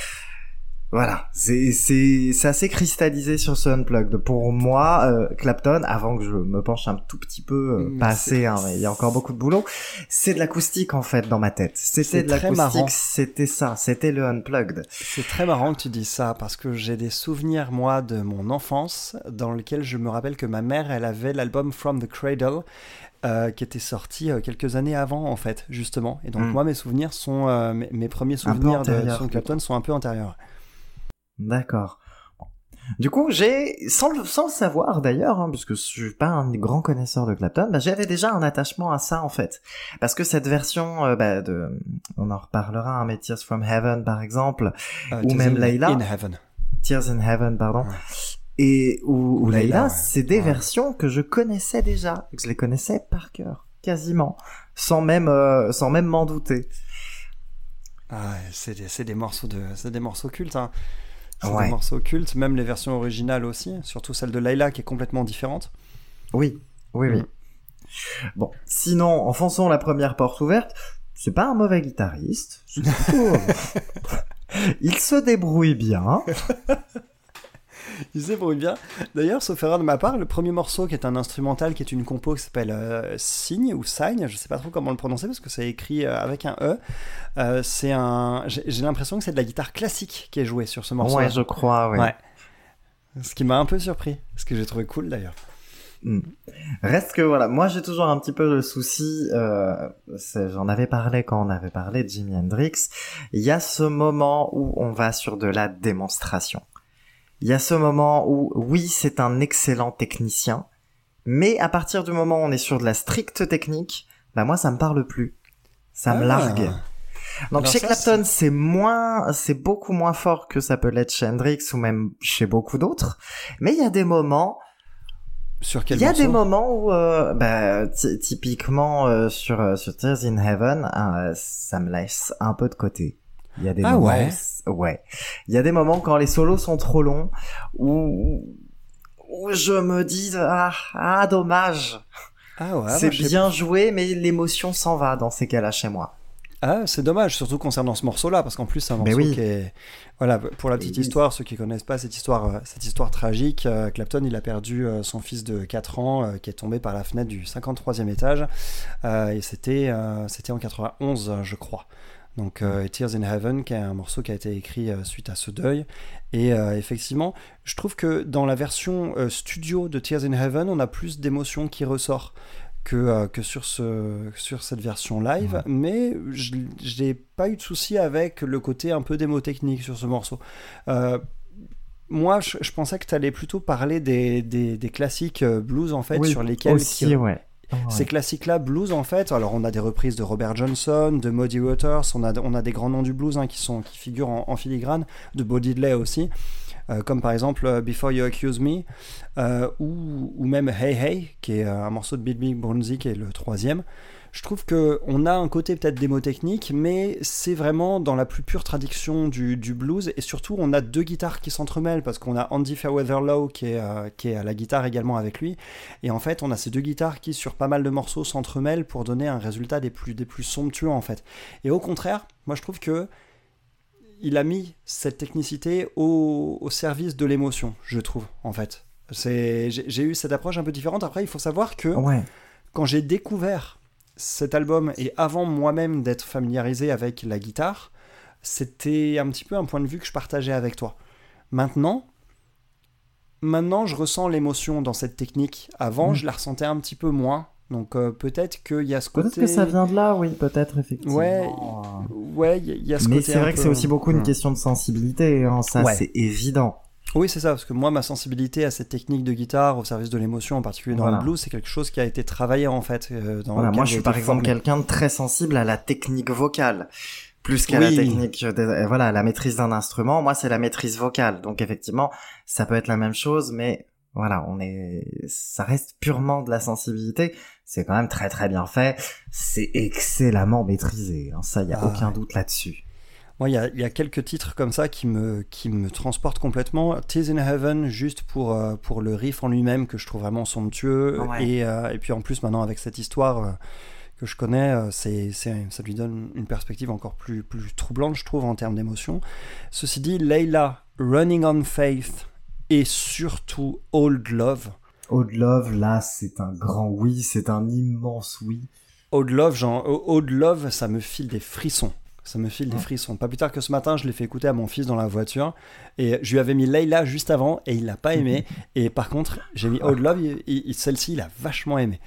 voilà, c'est c'est c'est assez cristallisé sur ce unplugged. Pour moi, euh, Clapton, avant que je me penche un tout petit peu, euh, Mm, pas assez, hein, mais il y a encore beaucoup de boulot. C'est de l'acoustique en fait dans ma tête. C'était de l'acoustique, c'était ça, c'était le unplugged. C'est très marrant que tu dises ça parce que j'ai des souvenirs, moi, de mon enfance dans lequel je me rappelle que ma mère, elle avait l'album From the Cradle euh, qui était sorti euh, quelques années avant, en fait, justement. Et donc, Mm. moi, mes souvenirs sont. euh, mes, mes premiers souvenirs de Clapton sont un peu antérieurs. D'accord. Du coup, j'ai, sans le, sans le savoir d'ailleurs, hein, puisque je suis pas un grand connaisseur de Clapton, bah, j'avais déjà un attachement à ça en fait, parce que cette version, euh, bah, de, on en reparlera, un mais Tears from Heaven par exemple, Euh, Ou même in- Layla. In Heaven. Tears in Heaven, pardon. Ouais. Et ou, ou Layla, ouais. c'est des Ouais. versions que je connaissais déjà, que je les connaissais par cœur, quasiment, sans même, euh, sans même m'en douter. Ah, c'est des, des morceaux de, c'est des morceaux cultes. Hein. C'est Ouais. des morceaux cultes, même les versions originales aussi, surtout celle de Layla qui est complètement différente. Oui, oui, oui. Mm. Bon, sinon, enfonçons la première porte ouverte. C'est pas un mauvais guitariste. Plutôt, Il se débrouille bien. Il se débrouille bien. D'ailleurs, sauf erreur de ma part, le premier morceau qui est un instrumental, qui est une compo qui s'appelle euh, Signe ou Signe, je sais pas trop comment le prononcer parce que c'est écrit euh, avec un E. Euh, c'est un. J'ai l'impression que c'est de la guitare classique qui est jouée sur ce morceau. Ouais, je crois, ouais. Ouais. Ce qui m'a un peu surpris, ce que j'ai trouvé cool d'ailleurs. Mm. Reste que voilà, moi j'ai toujours un petit peu le souci, euh, j'en avais parlé quand on avait parlé de Jimi Hendrix, il y a ce moment où on va sur de la démonstration. Il y a ce moment où, oui, c'est un excellent technicien, mais à partir du moment où on est sur de la stricte technique, bah moi ça me parle plus. Ça me Ah. largue. Donc Alors chez ça, Clapton, c'est moins, c'est beaucoup moins fort que ça peut l'être chez Hendrix ou même chez beaucoup d'autres. Mais il y a des moments, Sur quel il y a des moments où, euh, bah, ty- typiquement euh, sur euh, sur Tears in Heaven, euh, ça me laisse un peu de côté. Il y a des Ah moments, ouais. Il y a des moments quand les solos sont trop longs où où je me dis ah ah dommage. Ah ouais, c'est bien joué, mais l'émotion s'en va dans ces cas-là chez moi. Ah, c'est dommage, surtout concernant ce morceau-là, parce qu'en plus, c'est un Mais morceau oui. qui est. Voilà, pour la petite Et- histoire, ceux qui connaissent pas cette histoire, euh, cette histoire tragique, euh, Clapton, il a perdu euh, son fils de 4 ans, qui est tombé par la fenêtre du 53e étage, et c'était c'était en 91, euh, je crois. Donc, euh, Tears in Heaven, qui est un morceau qui a été écrit euh, suite à ce deuil. Et euh, effectivement, je trouve que dans la version studio de Tears in Heaven, on a plus d'émotion qui ressort que, euh, que sur, ce, sur cette version live, Ouais. mais je j'ai pas eu de souci avec le côté un peu démo technique sur ce morceau. Euh, moi, je, je pensais que tu allais plutôt parler des, des, des classiques blues, en fait, Oui, sur lesquels... aussi, qui- ouais. Ces classiques-là, blues, en fait, alors on a des reprises de Robert Johnson, de Muddy Waters, on a, on a des grands noms du blues hein, qui, sont, qui figurent en, filigrane, de Bo Diddley aussi, euh, comme par exemple euh, Before You Accuse Me, euh, ou, ou même Hey Hey, qui est un morceau de Bill Bronzy, qui est le troisième. Je trouve que on a un côté peut-être démo technique, mais c'est vraiment dans la plus pure traduction du, du blues. Et surtout, on a deux guitares qui s'entremêlent parce qu'on a Andy Fairweather-Low qui est, euh, qui est à la guitare également avec lui. Et en fait, on a ces deux guitares qui, sur pas mal de morceaux, s'entremêlent pour donner un résultat des plus, des plus somptueux en fait. Et au contraire, moi je trouve que il a mis cette technicité au, au service de l'émotion, je trouve en fait. J'ai, j'ai eu cette approche un peu différente. Après, il faut savoir que Ouais. quand j'ai découvert cet album et avant moi-même d'être familiarisé avec la guitare, c'était un petit peu un point de vue que je partageais avec toi. Maintenant, maintenant je ressens l'émotion dans cette technique. Avant, Mm. je la ressentais un petit peu moins. Donc euh, peut-être qu'il y a ce Peut-être côté. que ça vient de là, oui, peut-être effectivement. Ouais, Ouais, il y, a- ce Mais côté. c'est un vrai que peu- c'est aussi beaucoup une Hmm. question de sensibilité, hein, ça Ouais. c'est évident. Oui, c'est ça, parce que moi, ma sensibilité à cette technique de guitare, au service de l'émotion, en particulier dans Voilà. le blues, c'est quelque chose qui a été travaillé en fait. euh, dans Voilà, moi je suis par exemple quelqu'un de très sensible à la technique vocale. Plus qu'à la technique, des- euh, voilà, la maîtrise d'un instrument, moi c'est la maîtrise vocale. Donc effectivement, ça peut être la même chose, mais voilà, on est, ça reste purement de la sensibilité. C'est quand même très très bien fait. C'est excellemment maîtrisé. hein, Ça, y a Ah, aucun ouais. doute là-dessus. Moi, il y a, il y a quelques titres comme ça qui me, qui me transportent complètement. Tears in Heaven, juste pour, euh, pour le riff en lui-même, que je trouve vraiment somptueux. Ouais. Et, euh, et puis en plus, maintenant, avec cette histoire euh, que je connais, c'est, c'est- ça lui donne une perspective encore plus, plus troublante, je trouve, en termes d'émotion. Ceci dit, Layla, Running on Faith, et surtout Old Love. Old Love, là, c'est un grand oui, c'est un immense oui. Old Love, genre, Old Love, ça me file des frissons. Ça me file des frissons. Pas plus tard que ce matin, je l'ai fait écouter à mon fils dans la voiture. Et je lui avais mis Layla juste avant et il l'a pas aimé. et par contre, j'ai mis Old Love, celle-ci, il a vachement aimé.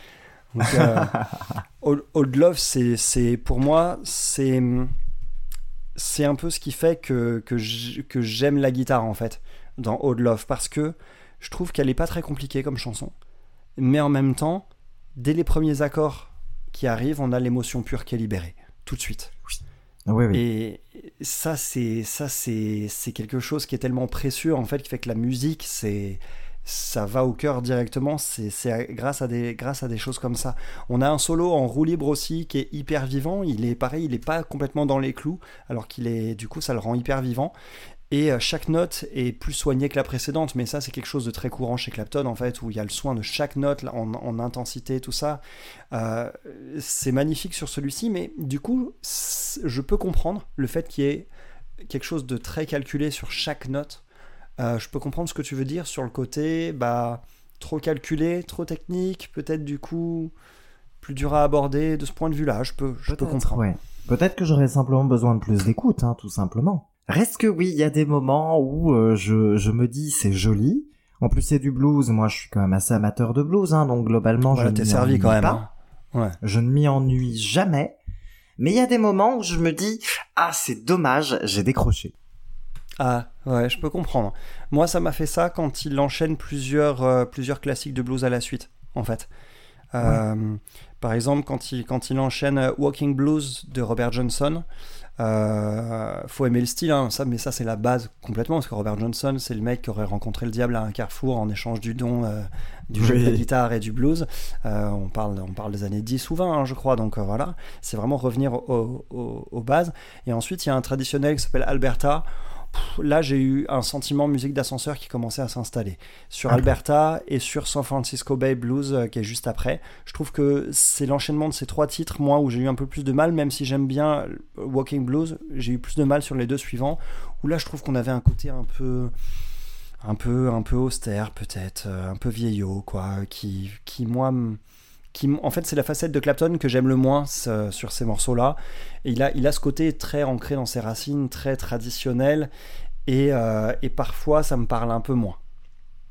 Donc, euh, Old, Old Love, c'est, pour moi, c'est, c'est un peu ce qui fait que, que, j'aime la guitare en fait dans Old Love parce que je trouve qu'elle est pas très compliquée comme chanson. Mais en même temps, dès les premiers accords qui arrivent, on a l'émotion pure qui est libérée tout de suite. Oui. Et ça, c'est ça, c'est quelque chose qui est tellement précieux en fait, qui fait que la musique, c'est ça va au cœur directement. C'est c'est grâce à des grâce à des choses comme ça. On a un solo en roue libre aussi qui est hyper vivant. Il est pareil, il est pas complètement dans les clous, alors qu'il est du coup ça le rend hyper vivant. Et euh, chaque note est plus soignée que la précédente, mais ça c'est quelque chose de très courant chez Clapton en fait, où il y a le soin de chaque note en, en intensité, tout ça. Euh, c'est magnifique sur celui-ci, mais du coup, je peux comprendre le fait qu'il y ait quelque chose de très calculé sur chaque note. Euh, je peux comprendre ce que tu veux dire sur le côté, bah, trop calculé, trop technique, peut-être du coup plus dur à aborder de ce point de vue-là. Je peux, je peux comprendre. ouais. Peut-être que j'aurais simplement besoin de plus d'écoute, hein, tout simplement. Reste que oui, il y a des moments où euh, je, je me dis c'est joli. En plus c'est du blues, moi je suis quand même assez amateur de blues, hein, donc globalement Voilà, je t'es ne m'y servi quand ennuie même. pas. hein. Ouais. Je ne m'y ennuie jamais. Mais il y a des moments où je me dis ah c'est dommage, j'ai décroché. Ah ouais, je peux comprendre. Moi, ça m'a fait ça quand il enchaîne plusieurs, euh, plusieurs classiques de blues à la suite, en fait. Euh, Par exemple, quand il, quand il enchaîne Walking Blues de Robert Johnson, euh, faut aimer le style, hein, ça, mais ça c'est la base complètement, parce que Robert Johnson, c'est le mec qui aurait rencontré le diable à un carrefour en échange du don euh, du jeu de la guitare et du blues. Euh, on, parle, on parle des années 10 ou 20, hein, je crois, donc voilà, c'est vraiment revenir au- au- aux bases. Et ensuite, il y a un traditionnel qui s'appelle Alberta. Là, j'ai eu un sentiment musique d'ascenseur qui commençait à s'installer. Sur. Alberta et sur San Francisco Bay Blues, euh, qui est juste après. Je trouve que c'est l'enchaînement de ces trois titres, moi, où j'ai eu un peu plus de mal, même si j'aime bien Walking Blues, j'ai eu plus de mal sur les deux suivants, où là, je trouve qu'on avait un côté un peu un peu un peu austère peut-être euh, un peu vieillot quoi qui qui moi qui en fait c'est la facette de Clapton que j'aime le moins sur ces morceaux là et il a il a ce côté très ancré dans ses racines très traditionnel et, euh, et parfois ça me parle un peu moins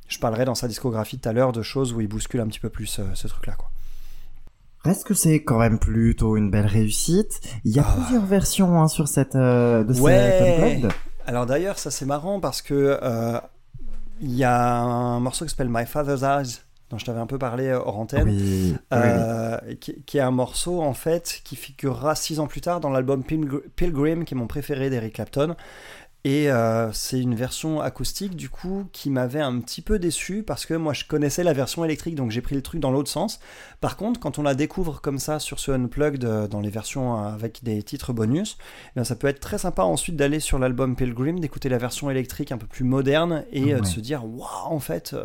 je parlerai dans sa discographie tout à l'heure de choses où il bouscule un petit peu plus euh, ce truc là quoi Reste que c'est quand même plutôt une belle réussite? Il y a Ah. plusieurs versions hein, sur cette euh, de Ouais. cette. Alors d'ailleurs, ça c'est marrant parce que il y a un morceau qui s'appelle My Father's Eyes dont je t'avais un peu parlé euh, hors antenne. Oui, oui, oui. euh, qui, qui est un morceau en fait qui figurera six ans plus tard dans l'album Pilgr- Pilgrim, qui est mon préféré d'Eric Clapton. Et euh, c'est une version acoustique du coup qui m'avait un petit peu déçu parce que moi je connaissais la version électrique donc j'ai pris le truc dans l'autre sens. Par contre quand on la découvre comme ça sur ce Unplugged euh, dans les versions avec des titres bonus, eh bien, ça peut être très sympa ensuite d'aller sur l'album Pilgrim, d'écouter la version électrique un peu plus moderne et euh, de se dire waouh en fait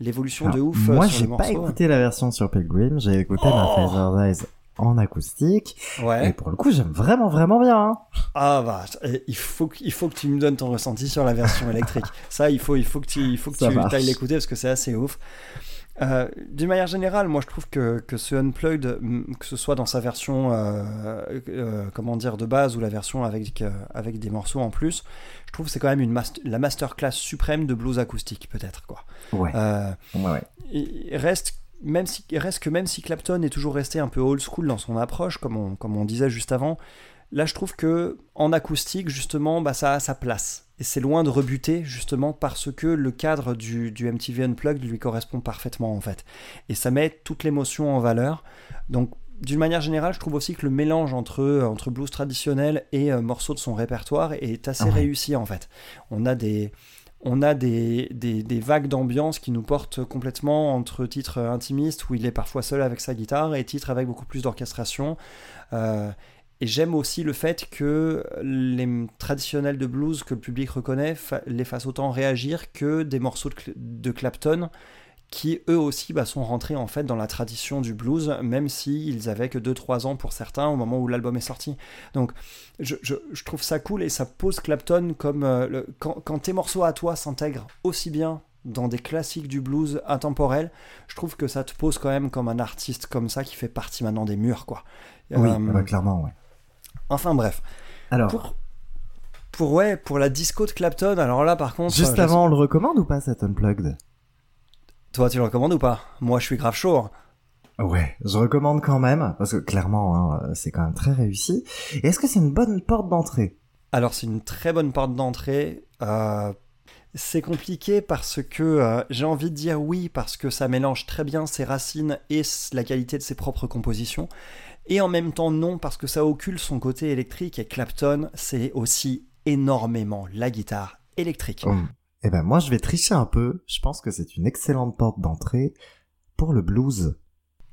l'évolution de ouf. euh, Moi, sur j'ai pas écouté la version sur Pilgrim, j'ai écouté Oh ma Father's Eyes en acoustique. Ouais. Et pour le coup, j'aime vraiment, vraiment bien. hein. Ah bah, il faut, que- il faut que tu me donnes ton ressenti sur la version électrique. Ça, il faut, il faut que tu, il faut que Ça tu ailles l'écouter parce que c'est assez ouf. Euh, D'une manière générale, moi je trouve que, que ce Unplugged, que ce soit dans sa version euh, euh, comment dire de base ou la version avec, avec des morceaux en plus, je trouve que c'est quand même une mast- la masterclass suprême de blues acoustique peut-être quoi. Ouais, ouais, ouais. il reste même si reste que même si Clapton est toujours resté un peu old school dans son approche comme on, comme on disait juste avant là je trouve que en acoustique justement bah, ça a sa place et c'est loin de rebuter justement parce que le cadre du, du MTV Unplugged lui correspond parfaitement en fait et ça met toute l'émotion en valeur donc d'une manière générale, je trouve aussi que le mélange entre, entre blues traditionnel et euh, morceaux de son répertoire est assez Ouais. réussi en fait. On a des, on a des, des, des vagues d'ambiance qui nous portent complètement entre titres intimistes où il est parfois seul avec sa guitare et titres avec beaucoup plus d'orchestration. Euh, et j'aime aussi le fait que les traditionnels de blues que le public reconnaît fa- les fassent autant réagir que des morceaux de, Cl- de Clapton qui eux aussi bah, sont rentrés en fait dans la tradition du blues, même s'ils avaient que 2-3 ans pour certains au moment où l'album est sorti. Donc je, je- je trouve ça cool et ça pose Clapton comme euh, le- quand, quand tes morceaux à toi s'intègrent aussi bien dans des classiques du blues intemporel, je trouve que ça te pose quand même comme un artiste comme ça qui fait partie maintenant des murs quoi. Oui, Euh, clairement, ouais. Enfin bref, Alors, pour pour ouais pour la disco de Clapton, alors là par contre, juste euh, avant, on le recommande ou pas, cet Unplugged? Toi tu le recommandes ou pas? Moi je suis grave chaud. hein. Ouais, je recommande quand même, parce que clairement, hein, c'est quand même très réussi. Et est-ce que c'est une bonne porte d'entrée? Alors c'est une très bonne porte d'entrée. Euh, c'est compliqué parce que euh, j'ai envie de dire oui parce que ça mélange très bien ses racines et la qualité de ses propres compositions. Et en même temps non parce que ça occulte son côté électrique et Clapton c'est aussi énormément la guitare électrique. Hum. Eh ben moi, je vais tricher un peu. Je pense que c'est une excellente porte d'entrée pour le blues.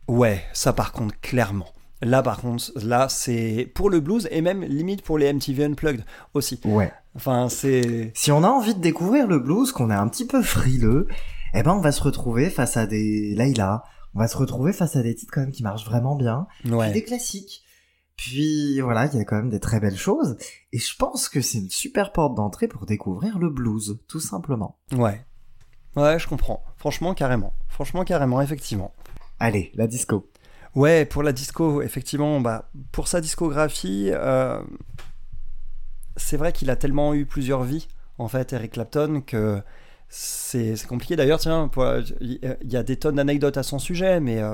Ouais, ça par contre clairement. Là par contre, là c'est pour le blues et même limite pour les MTV Unplugged aussi. Ouais. Enfin c'est Si on a envie de découvrir le blues, qu'on est un petit peu frileux, eh ben on va se retrouver face à des Layla. On va se retrouver face à des titres quand même qui marchent vraiment bien. Puis des classiques. Puis voilà, il y a quand même des très belles choses. Et je pense que c'est une super porte d'entrée pour découvrir le blues, tout simplement. Ouais. Ouais, je comprends. Franchement, carrément. Franchement, carrément, effectivement. Allez, la disco. Ouais, pour la disco, effectivement, bah, pour sa discographie, euh, c'est vrai qu'il a tellement eu plusieurs vies, en fait, Eric Clapton, que c'est compliqué d'ailleurs, tiens, pour- il y a des tonnes d'anecdotes à son sujet, mais euh,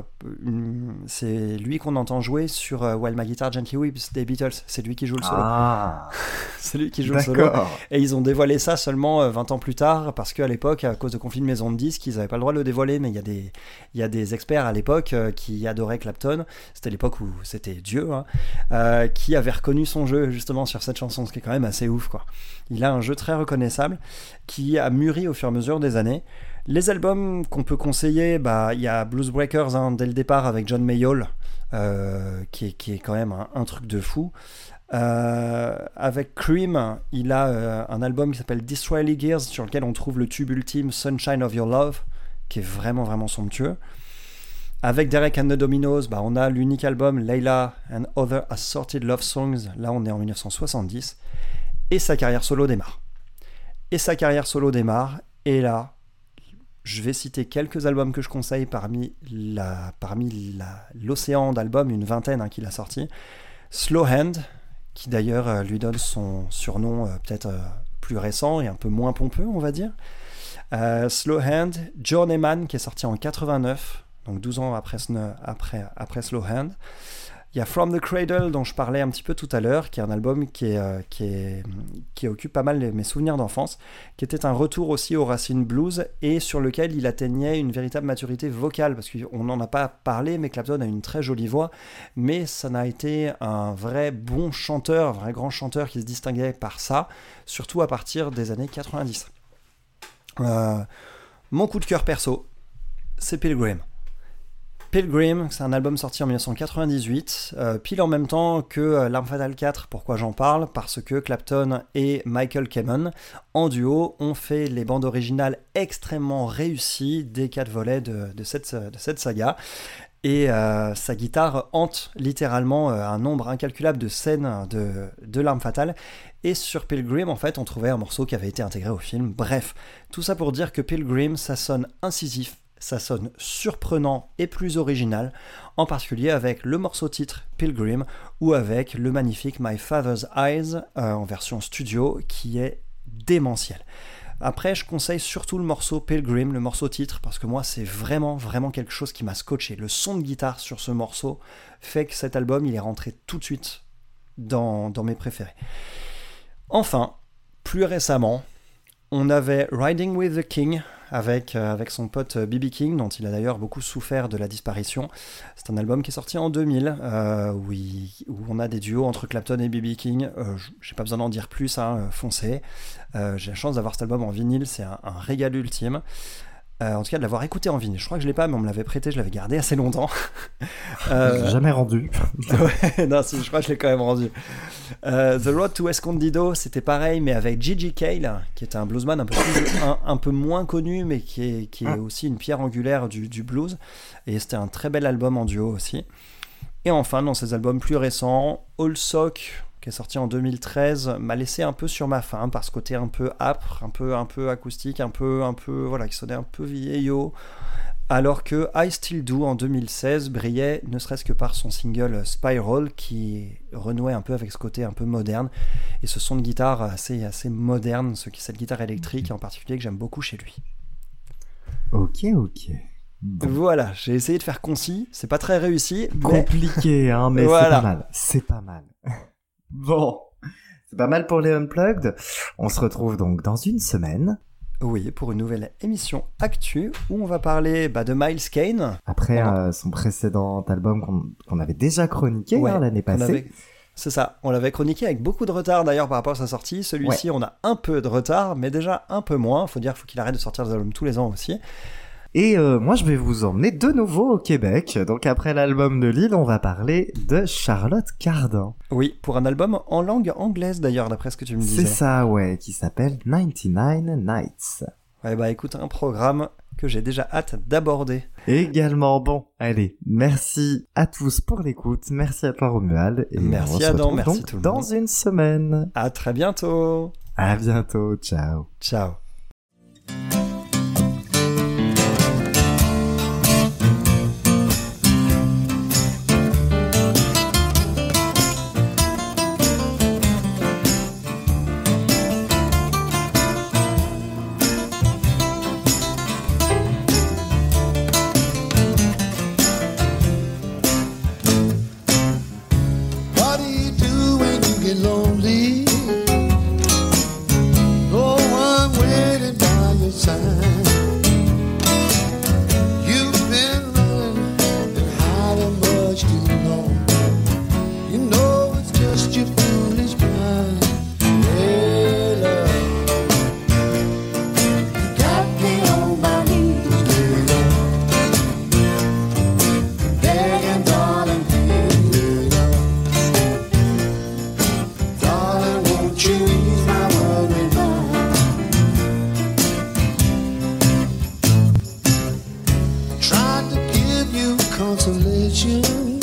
c'est lui qu'on entend jouer sur euh, While My Guitar Gently Weeps des Beatles. C'est lui qui joue le solo. Ah, C'est lui qui joue le solo. Et ils ont dévoilé ça seulement euh, 20 ans plus tard, parce qu'à l'époque, à cause de conflits de maison de disques, ils n'avaient pas le droit de le dévoiler, mais il y a des, y a des experts à l'époque euh, qui adoraient Clapton, c'était l'époque où c'était Dieu, hein, euh, qui avaient reconnu son jeu justement sur cette chanson, ce qui est quand même assez ouf. quoi. Il a un jeu très reconnaissable, qui a mûri au fur à mesure des années. Les albums qu'on peut conseiller, bah, il y a Blues Breakers hein, dès le départ avec John Mayall, euh, qui, est, qui est quand même un, un truc de fou. Euh, avec Cream, il a euh, un album qui s'appelle Disraeli Gears, sur lequel on trouve le tube ultime Sunshine of Your Love, qui est vraiment vraiment somptueux. Avec Derek and the Dominos, bah, on a l'unique album Layla and Other Assorted Love Songs, là on est en 1970, et sa carrière solo démarre. Et sa carrière solo démarre, et là, je vais citer quelques albums que je conseille parmi la- parmi l'océan d'albums, une vingtaine hein, qu'il a sorti. Slow Hand, qui d'ailleurs euh, lui donne son surnom euh, peut-être euh, plus récent et un peu moins pompeux, on va dire. Slow Hand, Journeyman, qui est sorti en 89, donc 12 ans après, après, après Slow Hand. Il y a From the Cradle, dont je parlais un petit peu tout à l'heure, qui est un album qui, euh, occupe pas mal mes souvenirs d'enfance, qui était un retour aussi aux racines blues et sur lequel il atteignait une véritable maturité vocale, parce qu'on n'en a pas parlé, mais Clapton a une très jolie voix, mais ça n'a été un vrai bon chanteur, un vrai grand chanteur qui se distinguait par ça, surtout à partir des années 90. Euh, mon coup de cœur perso, c'est Pilgrim. Pilgrim, c'est un album sorti en 1998, euh, pile en même temps que euh, L'Arme Fatale 4. Pourquoi j'en parle? Parce que Clapton et Michael Kamen, en duo, ont fait les bandes originales extrêmement réussies des quatre volets de, cette, saga. Et euh, sa guitare hante littéralement un nombre incalculable de scènes de, de L'Arme Fatale. Et sur Pilgrim, en fait, on trouvait un morceau qui avait été intégré au film. Bref, tout ça pour dire que Pilgrim, ça sonne incisif, ça sonne surprenant et plus original, en particulier avec le morceau titre Pilgrim ou avec le magnifique My Father's Eyes euh, en version studio qui est démentiel. Après, je conseille surtout le morceau Pilgrim, le morceau titre, parce que moi, c'est vraiment, vraiment quelque chose qui m'a scotché. Le son de guitare sur ce morceau fait que cet album, il est rentré tout de suite dans, dans mes préférés. Enfin, plus récemment, on avait Riding with the King avec, euh, son pote B.B. King, dont il a d'ailleurs beaucoup souffert de la disparition. C'est un album qui est sorti en 2000, euh, où, on a des duos entre Clapton et B.B. King. Euh, J'ai pas besoin d'en dire plus, hein, euh, foncez. Euh, J'ai la chance d'avoir cet album en vinyle, c'est un régal ultime. Euh, en tout cas, de l'avoir écouté en vinyle. Je crois que je l'ai pas, mais on me l'avait prêté, je l'avais gardé assez longtemps. Euh, Jamais rendu. Ouais, non, si, je crois que je l'ai quand même rendu. Euh, The Road to Escondido, c'était pareil, mais avec Gigi Cale, qui est un bluesman un peu, plus- un, un peu moins connu, mais qui est, qui est aussi une pierre angulaire du, du blues. Et c'était un très bel album en duo aussi. Et enfin, dans ses albums plus récents, All Sock, qui est sorti en 2013, m'a laissé un peu sur ma faim par ce côté un peu âpre, un peu, un peu acoustique, un peu, un peu, voilà, qui sonnait un peu vieillot. Alors que I Still Do en 2016 brillait ne serait-ce que par son single Spiral qui renouait un peu avec ce côté un peu moderne et ce son de guitare assez, assez moderne, ce qui cette guitare électrique en particulier que j'aime beaucoup chez lui. Ok, ok. Bon. Voilà, j'ai essayé de faire concis, c'est pas très réussi, mais Compliqué, hein, mais Voilà. c'est pas mal. C'est pas mal. Bon. C'est pas mal pour les Unplugged. On se retrouve donc dans une semaine. oui, pour une nouvelle émission Actu où on va parler bah, de Miles Kane. Après Voilà. euh, son précédent album qu'on avait déjà chroniqué Ouais, hein, l'année passée. avait- C'est ça, on l'avait chroniqué avec beaucoup de retard d'ailleurs par rapport à sa sortie. Celui-ci, on a un peu de retard, mais déjà un peu moins. Faut dire faut qu'il arrête de sortir des albums tous les ans aussi. Et euh, moi, je vais vous emmener de nouveau au Québec. Donc après l'album de Lille, on va parler de Charlotte Cardin. Oui, pour un album en langue anglaise d'ailleurs, d'après ce que tu me disais. C'est ça, ouais, qui s'appelle 99 Nights. Ouais, bah écoute, un programme que j'ai déjà hâte d'aborder. Également, bon, allez, merci à tous pour l'écoute, merci à toi Romuald, et Merci se Adam, merci donc tout le dans monde. une semaine. À très bientôt. À bientôt, ciao. Ciao. Consolation.